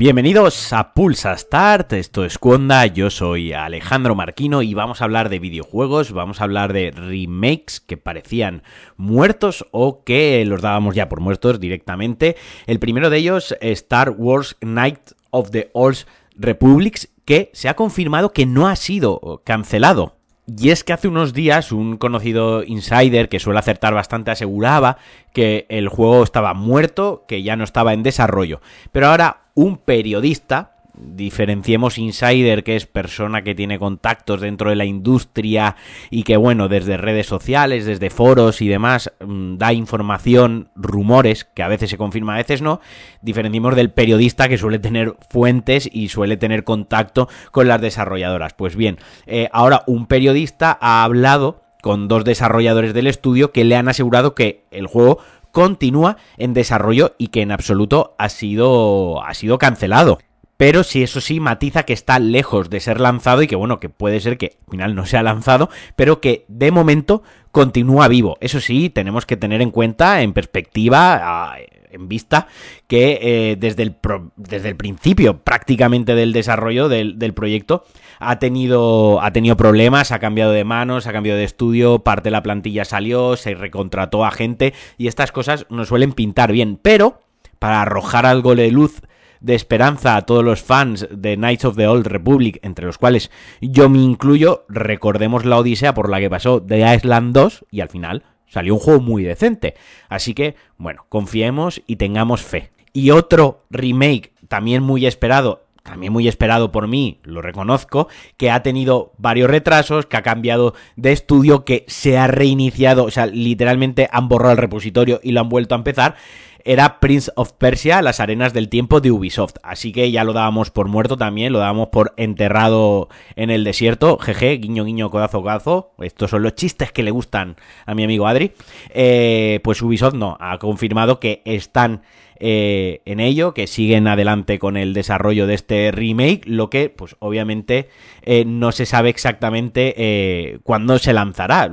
Bienvenidos a Pulsa Start, esto es Cuonda, yo soy Alejandro Marquino y vamos a hablar de videojuegos, vamos a hablar de remakes que parecían muertos o que los dábamos ya por muertos directamente. El primero de ellos, Star Wars Night of the Old Republics, que se ha confirmado que no ha sido cancelado. Y es que hace unos días un conocido insider que suele acertar bastante aseguraba que el juego estaba muerto, que ya no estaba en desarrollo. Pero ahora un periodista diferenciemos insider, que es persona que tiene contactos dentro de la industria y que, bueno, desde redes sociales, desde foros y demás, mm, da información, rumores, que a veces se confirma, a veces no, diferenciemos del periodista que suele tener fuentes y suele tener contacto con las desarrolladoras. Pues bien, eh, ahora un periodista ha hablado con dos desarrolladores del estudio que le han asegurado que el juego continúa en desarrollo y que en absoluto ha sido, ha sido cancelado pero si eso sí matiza que está lejos de ser lanzado y que bueno, que puede ser que al final no sea lanzado, pero que de momento continúa vivo. Eso sí, tenemos que tener en cuenta, en perspectiva, en vista, que eh, desde, el desde el principio prácticamente del desarrollo del, del, proyecto ha tenido, ha tenido problemas, ha cambiado de manos, ha cambiado de estudio, parte de la plantilla salió, se recontrató a gente y estas cosas nos suelen pintar bien, pero para arrojar algo de luz de esperanza a todos los fans de Knights of the Old Republic, entre los cuales yo me incluyo, recordemos la odisea por la que pasó The Island 2 y al final salió un juego muy decente. Así que, bueno, confiemos y tengamos fe. Y otro remake también muy esperado, también muy esperado por mí, lo reconozco, que ha tenido varios retrasos, que ha cambiado de estudio, que se ha reiniciado, o sea, literalmente han borrado el repositorio y lo han vuelto a empezar era Prince of Persia, las arenas del tiempo de Ubisoft. Así que ya lo dábamos por muerto también, lo dábamos por enterrado en el desierto. Jeje, guiño, guiño, codazo, codazo. Estos son los chistes que le gustan a mi amigo Adri. Eh, pues Ubisoft no, ha confirmado que están eh, en ello, que siguen adelante con el desarrollo de este remake, lo que pues obviamente eh, no se sabe exactamente cuándo se lanzará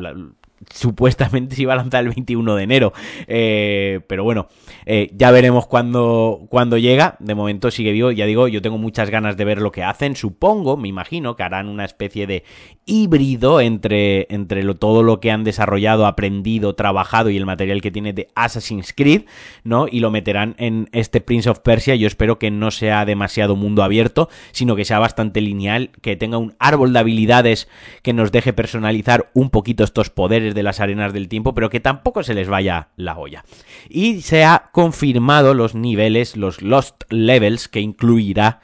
supuestamente se iba a lanzar el 21 de enero. Eh, pero bueno, eh, ya veremos cuándo, llega. De momento sigue vivo. Ya digo, yo tengo muchas ganas de ver lo que hacen. Supongo, me imagino, que harán una especie de híbrido entre, entre todo lo que han desarrollado, aprendido, trabajado y el material que tiene de Assassin's Creed, ¿no? Y lo meterán en este Prince of Persia. Yo espero que no sea demasiado mundo abierto, sino que sea bastante lineal, que tenga un árbol de habilidades que nos deje personalizar un poquito estos poderes de las arenas del tiempo, pero que tampoco se les vaya la olla. Y se ha confirmado los niveles, los Lost Levels que incluirá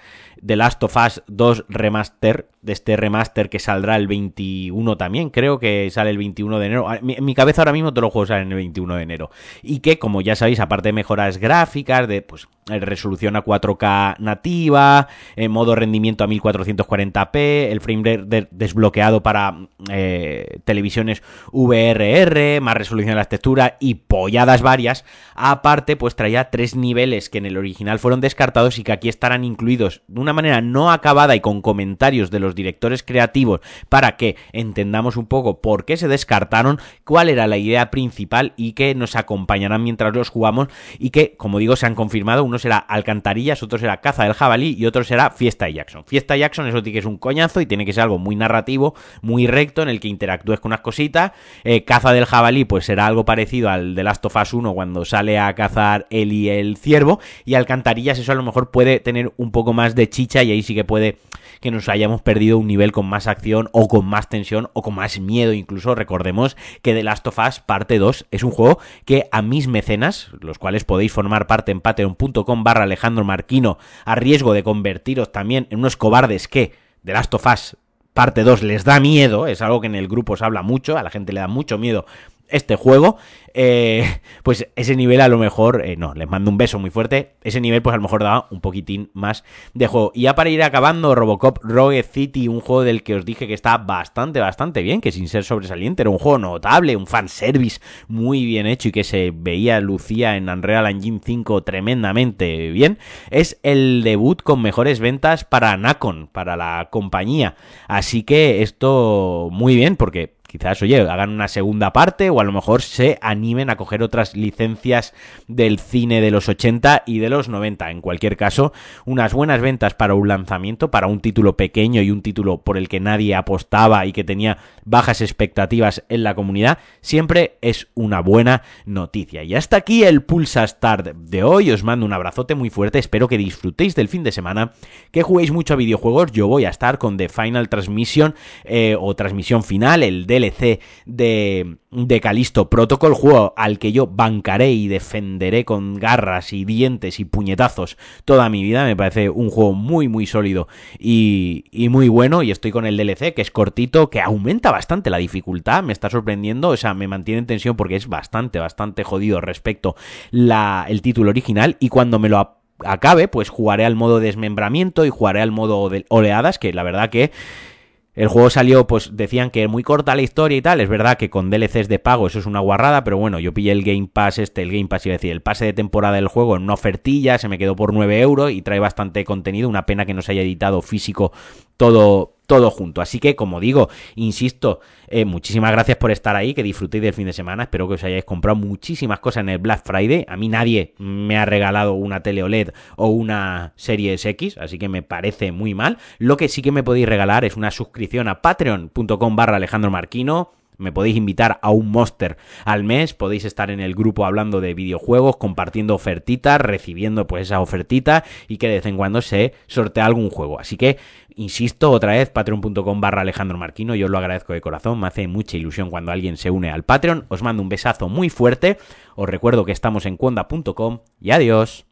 The Last of Us 2 Remaster, de este remaster que saldrá el 21 también, creo que sale el 21 de enero. En mi cabeza ahora mismo todos los juegos salen el 21 de enero. Y que, como ya sabéis, aparte de mejoras gráficas, de pues resolución a 4K nativa, en modo rendimiento a 1440p, el frame desbloqueado para eh, televisiones VRR, más resolución de las texturas y polladas varias. Aparte, pues traía tres niveles que en el original fueron descartados y que aquí estarán incluidos de una manera no acabada y con comentarios de los directores creativos para que entendamos un poco por qué se descartaron, cuál era la idea principal y que nos acompañarán mientras los jugamos y que, como digo, se han confirmado. Uno será Alcantarillas, otro será Caza del Jabalí y otro será Fiesta de Jackson. Fiesta de Jackson, eso tiene que es un coñazo y tiene que ser algo muy narrativo, muy recto, en el que interactúes con unas cositas. Eh, Caza del Jabalí, pues será algo parecido al de Last of Us 1 cuando sale a cazar él y el ciervo. Y Alcantarillas, eso a lo mejor puede tener un poco más de chicha y ahí sí que puede que nos hayamos perdido un nivel con más acción o con más tensión o con más miedo incluso. Recordemos que The Last of Us parte 2 es un juego que a mis mecenas, los cuales podéis formar parte en patreon.com barra Alejandro Marquino, a riesgo de convertiros también en unos cobardes que The Last of Us parte 2 les da miedo, es algo que en el grupo se habla mucho, a la gente le da mucho miedo este juego, eh, pues ese nivel a lo mejor, eh, no, les mando un beso muy fuerte, ese nivel pues a lo mejor daba un poquitín más de juego. Y ya para ir acabando, Robocop Rogue City, un juego del que os dije que está bastante, bastante bien, que sin ser sobresaliente, era un juego notable, un fanservice muy bien hecho y que se veía, lucía en Unreal Engine 5 tremendamente bien, es el debut con mejores ventas para Nacon, para la compañía. Así que esto muy bien, porque quizás, oye, hagan una segunda parte o a lo mejor se animen a coger otras licencias del cine de los 80 y de los 90. En cualquier caso, unas buenas ventas para un lanzamiento, para un título pequeño y un título por el que nadie apostaba y que tenía bajas expectativas en la comunidad, siempre es una buena noticia. Y hasta aquí el Pulsa Start de hoy. Os mando un abrazote muy fuerte. Espero que disfrutéis del fin de semana, que juguéis mucho a videojuegos. Yo voy a estar con The Final Transmission eh, o transmisión final, el del de, de Calisto Protocol, juego al que yo bancaré y defenderé con garras y dientes y puñetazos toda mi vida. Me parece un juego muy, muy sólido y, y muy bueno. Y estoy con el DLC, que es cortito, que aumenta bastante la dificultad. Me está sorprendiendo, o sea, me mantiene en tensión porque es bastante, bastante jodido respecto la, el título original. Y cuando me lo acabe, pues jugaré al modo desmembramiento y jugaré al modo de oleadas, que la verdad que el juego salió, pues decían que muy corta la historia y tal. Es verdad que con DLCs de pago eso es una guarrada, pero bueno, yo pillé el Game Pass, este, el Game Pass, iba a decir, el pase de temporada del juego en una ofertilla, se me quedó por 9 euros y trae bastante contenido. Una pena que no se haya editado físico todo, todo junto. Así que, como digo, insisto, eh, muchísimas gracias por estar ahí, que disfrutéis del fin de semana. Espero que os hayáis comprado muchísimas cosas en el Black Friday. A mí nadie me ha regalado una tele OLED o una Series X, así que me parece muy mal. Lo que sí que me podéis regalar es una suscripción a patreon.com barra Alejandro Marquino me podéis invitar a un monster al mes, podéis estar en el grupo hablando de videojuegos, compartiendo ofertitas, recibiendo pues esa ofertita y que de vez en cuando se sortea algún juego. Así que, insisto, otra vez, patreon.com barra Alejandro Marquino, yo lo agradezco de corazón, me hace mucha ilusión cuando alguien se une al Patreon. Os mando un besazo muy fuerte, os recuerdo que estamos en cuonda.com y adiós.